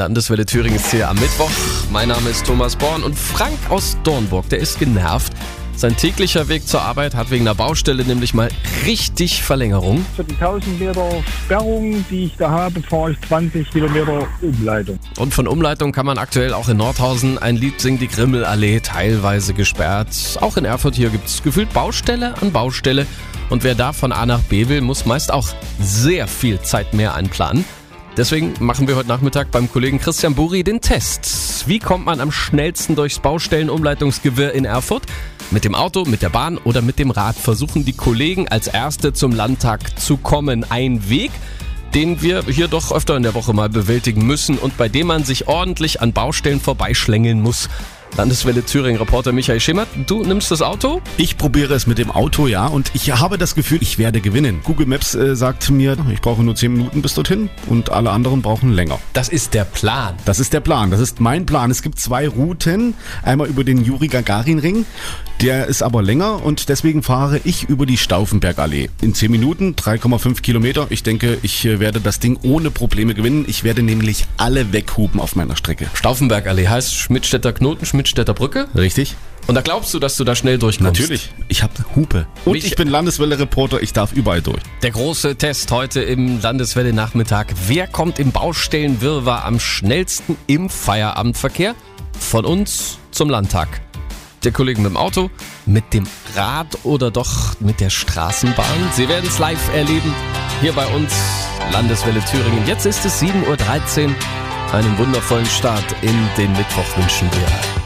Landeswelle Thüringen ist hier am Mittwoch. Mein Name ist Thomas Born und Frank aus Dornburg, der ist genervt. Sein täglicher Weg zur Arbeit hat wegen einer Baustelle nämlich mal richtig Verlängerung. Für die 1000 Meter Sperrung, die ich da habe, fahre ich 20 Kilometer Umleitung. Und von Umleitung kann man aktuell auch in Nordhausen ein Lied singen, die Grimmelallee, teilweise gesperrt. Auch in Erfurt hier gibt es gefühlt Baustelle an Baustelle. Und wer da von A nach B will, muss meist auch sehr viel Zeit mehr einplanen. Deswegen machen wir heute Nachmittag beim Kollegen Christian Buri den Test. Wie kommt man am schnellsten durchs Baustellenumleitungsgewirr in Erfurt? Mit dem Auto, mit der Bahn oder mit dem Rad versuchen die Kollegen als Erste zum Landtag zu kommen. Ein Weg, den wir hier doch öfter in der Woche mal bewältigen müssen und bei dem man sich ordentlich an Baustellen vorbeischlängeln muss. Landeswelle Thüringen-Reporter Michael Schemert, du nimmst das Auto? Ich probiere es mit dem Auto, ja, und ich habe das Gefühl, ich werde gewinnen. Google Maps äh, sagt mir, ich brauche nur 10 Minuten bis dorthin und alle anderen brauchen länger. Das ist der Plan. Das ist der Plan, das ist mein Plan. Es gibt zwei Routen, einmal über den Juri Gagarin Ring, der ist aber länger und deswegen fahre ich über die Stauffenbergallee. In 10 Minuten, 3,5 Kilometer. Ich denke, ich äh, werde das Ding ohne Probleme gewinnen. Ich werde nämlich alle weghupen auf meiner Strecke. Stauffenbergallee heißt Schmidtstädter Knoten, Schmidtstädter Brücke. Richtig? Und da glaubst du, dass du da schnell durchkommst? Natürlich. Ich habe Hupe. Und Mich- ich bin Landeswelle-Reporter, ich darf überall durch. Der große Test heute im Landeswelle-Nachmittag. Wer kommt im Baustellenwirrwarr am schnellsten im Feierabendverkehr? Von uns zum Landtag. Der Kollege mit dem Auto, mit dem Rad oder doch mit der Straßenbahn? Sie werden es live erleben. Hier bei uns, Landeswelle Thüringen. Jetzt ist es 7.13 Uhr. Einen wundervollen Start in den Mittwoch wünschen wir.